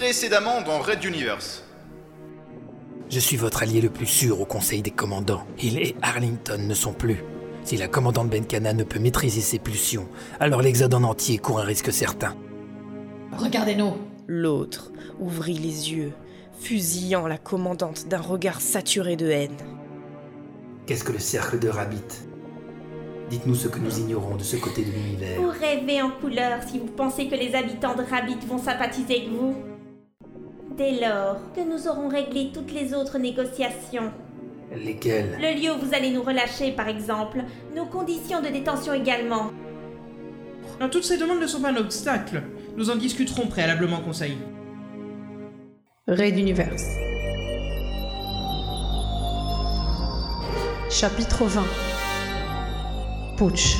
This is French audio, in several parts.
précédemment dans Red Universe. Je suis votre allié le plus sûr au Conseil des commandants. Hill et Arlington ne sont plus. Si la commandante Benkana ne peut maîtriser ses pulsions, alors l'Exode en entier court un risque certain. Regardez-nous. L'autre ouvrit les yeux, fusillant la commandante d'un regard saturé de haine. Qu'est-ce que le cercle de Rabbit Dites-nous ce que nous ignorons de ce côté de l'univers. Vous rêvez en couleur si vous pensez que les habitants de Rabbit vont sympathiser avec vous. Dès lors que nous aurons réglé toutes les autres négociations, Lesquels le lieu où vous allez nous relâcher par exemple, nos conditions de détention également, Non, toutes ces demandes ne sont pas un obstacle. Nous en discuterons préalablement, Conseil. Raid Universe. Chapitre 20 Putsch.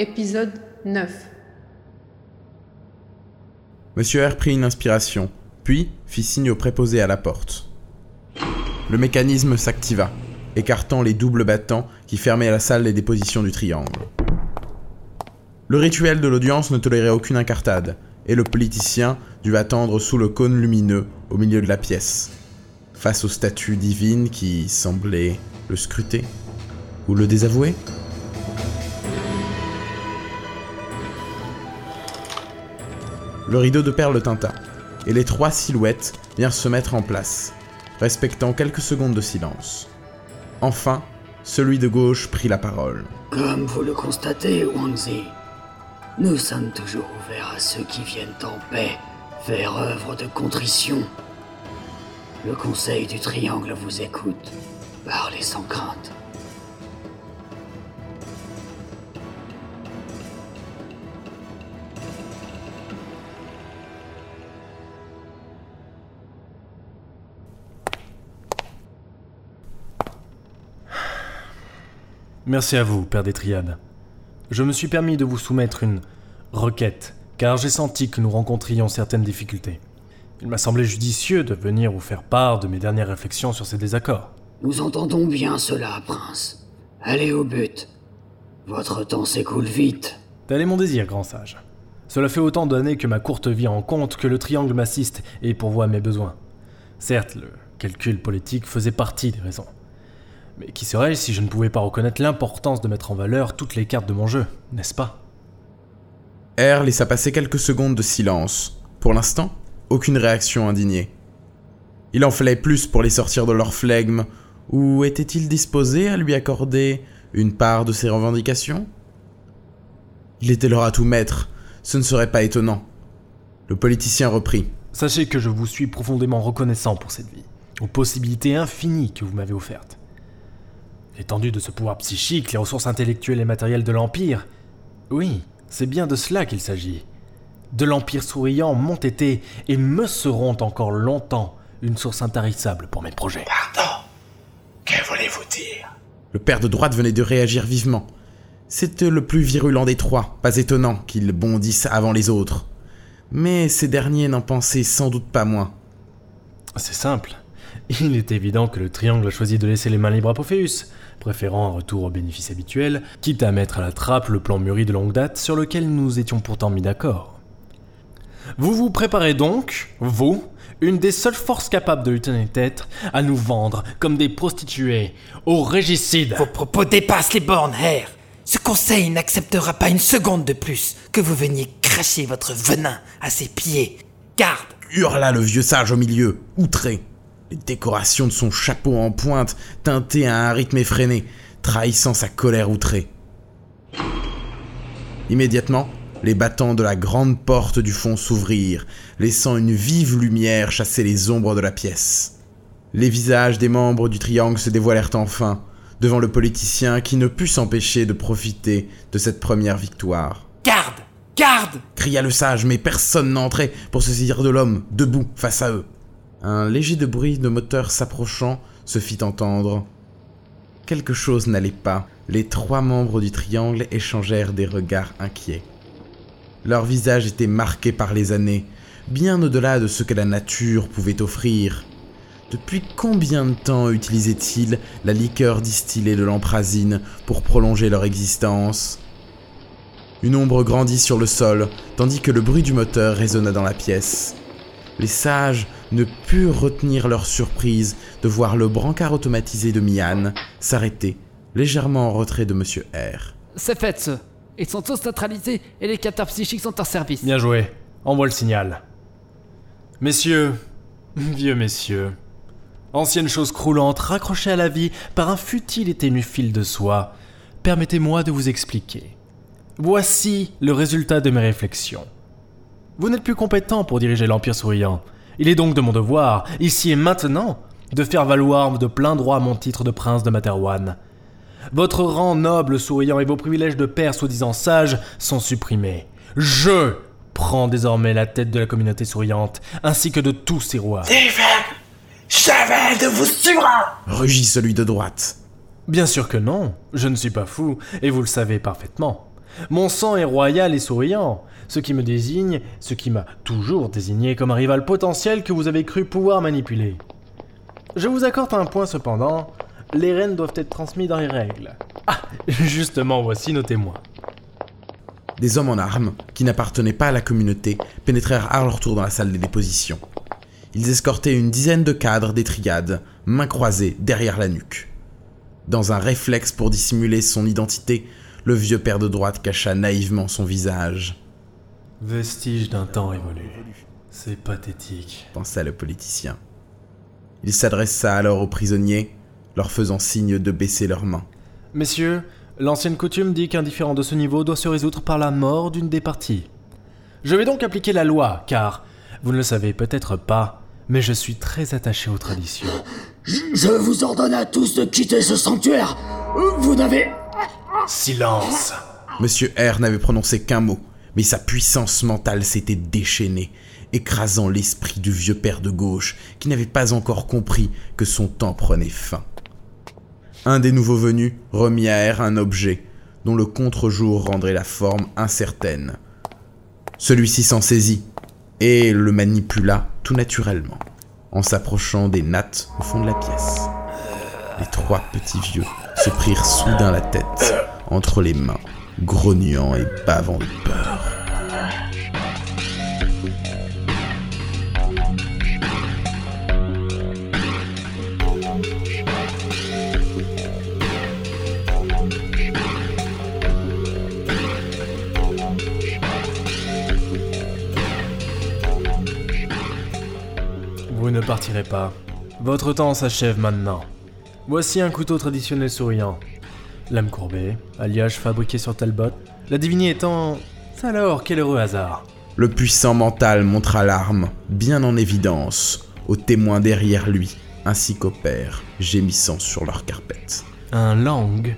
Épisode 9 Monsieur R prit une inspiration, puis fit signe au préposé à la porte. Le mécanisme s'activa, écartant les doubles battants qui fermaient la salle des dépositions du triangle. Le rituel de l'audience ne tolérait aucune incartade, et le politicien dut attendre sous le cône lumineux au milieu de la pièce, face aux statues divines qui semblaient le scruter ou le désavouer. Le rideau de perles tinta, et les trois silhouettes vinrent se mettre en place, respectant quelques secondes de silence. Enfin, celui de gauche prit la parole. Comme vous le constatez, Wangzi, nous sommes toujours ouverts à ceux qui viennent en paix faire œuvre de contrition. Le Conseil du Triangle vous écoute. Parlez sans crainte. Merci à vous, Père des Triades. Je me suis permis de vous soumettre une requête, car j'ai senti que nous rencontrions certaines difficultés. Il m'a semblé judicieux de venir vous faire part de mes dernières réflexions sur ces désaccords. Nous entendons bien cela, prince. Allez au but. Votre temps s'écoule vite. Tel est mon désir, grand sage. Cela fait autant d'années que ma courte vie rend compte que le triangle m'assiste et pourvoit à mes besoins. Certes, le calcul politique faisait partie des raisons. Mais qui serais-je si je ne pouvais pas reconnaître l'importance de mettre en valeur toutes les cartes de mon jeu, n'est-ce pas R laissa passer quelques secondes de silence. Pour l'instant, aucune réaction indignée. Il en fallait plus pour les sortir de leur flegme, ou était-il disposé à lui accorder une part de ses revendications Il était leur atout maître, ce ne serait pas étonnant. Le politicien reprit. Sachez que je vous suis profondément reconnaissant pour cette vie, aux possibilités infinies que vous m'avez offertes. L'étendue de ce pouvoir psychique, les ressources intellectuelles et matérielles de l'Empire. Oui, c'est bien de cela qu'il s'agit. De l'Empire souriant m'ont été et me seront encore longtemps une source intarissable pour mes projets. Pardon Que voulez-vous dire? Le père de droite venait de réagir vivement. C'était le plus virulent des trois, pas étonnant qu'il bondisse avant les autres. Mais ces derniers n'en pensaient sans doute pas moins. C'est simple. Il est évident que le triangle a choisi de laisser les mains libres à Pophéus, préférant un retour aux bénéfices habituels, quitte à mettre à la trappe le plan mûri de longue date sur lequel nous étions pourtant mis d'accord. Vous vous préparez donc, vous, une des seules forces capables de lutter tête, à nous vendre comme des prostituées aux régicides. Vos propos dépassent les bornes, Herr. Ce conseil n'acceptera pas une seconde de plus que vous veniez cracher votre venin à ses pieds. Garde Hurla le vieux sage au milieu, outré. Les décorations de son chapeau en pointe teintaient à un rythme effréné, trahissant sa colère outrée. Immédiatement, les battants de la grande porte du fond s'ouvrirent, laissant une vive lumière chasser les ombres de la pièce. Les visages des membres du triangle se dévoilèrent enfin, devant le politicien qui ne put s'empêcher de profiter de cette première victoire. Garde Garde cria le sage, mais personne n'entrait pour se saisir de l'homme, debout, face à eux. Un léger bruit de moteur s'approchant se fit entendre. Quelque chose n'allait pas. Les trois membres du triangle échangèrent des regards inquiets. Leurs visages étaient marqués par les années, bien au-delà de ce que la nature pouvait offrir. Depuis combien de temps utilisaient-ils la liqueur distillée de l'emprazine pour prolonger leur existence? Une ombre grandit sur le sol, tandis que le bruit du moteur résonna dans la pièce. Les sages ne purent retenir leur surprise de voir le brancard automatisé de Mian s'arrêter, légèrement en retrait de Monsieur R. C'est fait, ce. Ils sont tous neutralisés et les capteurs psychiques sont en service. Bien joué. Envoie le signal. Messieurs, vieux messieurs, anciennes choses croulantes raccrochées à la vie par un futile et ténu fil de soie, permettez-moi de vous expliquer. Voici le résultat de mes réflexions. Vous n'êtes plus compétent pour diriger l'Empire souriant. Il est donc de mon devoir, ici et maintenant, de faire valoir de plein droit mon titre de prince de Materwan. Votre rang noble souriant et vos privilèges de père soi-disant sage sont supprimés. Je prends désormais la tête de la communauté souriante, ainsi que de tous ses rois. J'avais de vous suivre Rugit celui de droite. Bien sûr que non, je ne suis pas fou, et vous le savez parfaitement. Mon sang est royal et souriant, ce qui me désigne, ce qui m'a toujours désigné comme un rival potentiel que vous avez cru pouvoir manipuler. Je vous accorde un point cependant, les rênes doivent être transmis dans les règles. Ah, justement, voici nos témoins. Des hommes en armes, qui n'appartenaient pas à la communauté, pénétrèrent à leur tour dans la salle des dépositions. Ils escortaient une dizaine de cadres des triades, mains croisées derrière la nuque. Dans un réflexe pour dissimuler son identité, le vieux père de droite cacha naïvement son visage, Vestige d'un temps évolué. C'est pathétique. pensa le politicien. Il s'adressa alors aux prisonniers, leur faisant signe de baisser leurs mains. Messieurs, l'ancienne coutume dit qu'un différend de ce niveau doit se résoudre par la mort d'une des parties. Je vais donc appliquer la loi, car, vous ne le savez peut-être pas, mais je suis très attaché aux traditions. Je vous ordonne à tous de quitter ce sanctuaire Vous n'avez... Silence Monsieur R n'avait prononcé qu'un mot, mais sa puissance mentale s'était déchaînée, écrasant l'esprit du vieux père de gauche, qui n'avait pas encore compris que son temps prenait fin. Un des nouveaux venus remit à R un objet, dont le contre-jour rendrait la forme incertaine. Celui-ci s'en saisit, et le manipula tout naturellement, en s'approchant des nattes au fond de la pièce. Les trois petits vieux se prirent soudain la tête entre les mains, grognant et bavant de peur. Vous ne partirez pas. Votre temps s'achève maintenant. Voici un couteau traditionnel souriant. Lame courbée, alliage fabriqué sur Talbot. La divinité étant... Alors, quel heureux hasard. Le puissant mental montra l'arme, bien en évidence, aux témoins derrière lui, ainsi qu'au père, gémissant sur leur carpette. Un lang.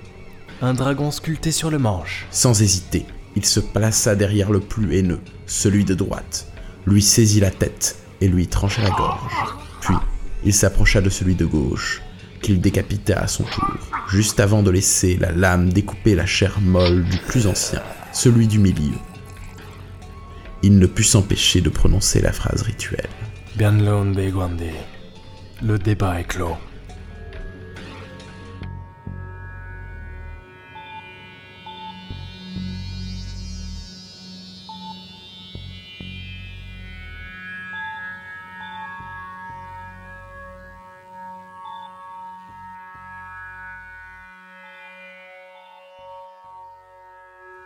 Un dragon sculpté sur le manche. Sans hésiter, il se plaça derrière le plus haineux, celui de droite, lui saisit la tête et lui trancha la gorge. Puis, il s'approcha de celui de gauche, qu'il décapita à son tour, juste avant de laisser la lame découper la chair molle du plus ancien, celui du milieu. Il ne put s'empêcher de prononcer la phrase rituelle. Le débat est clos.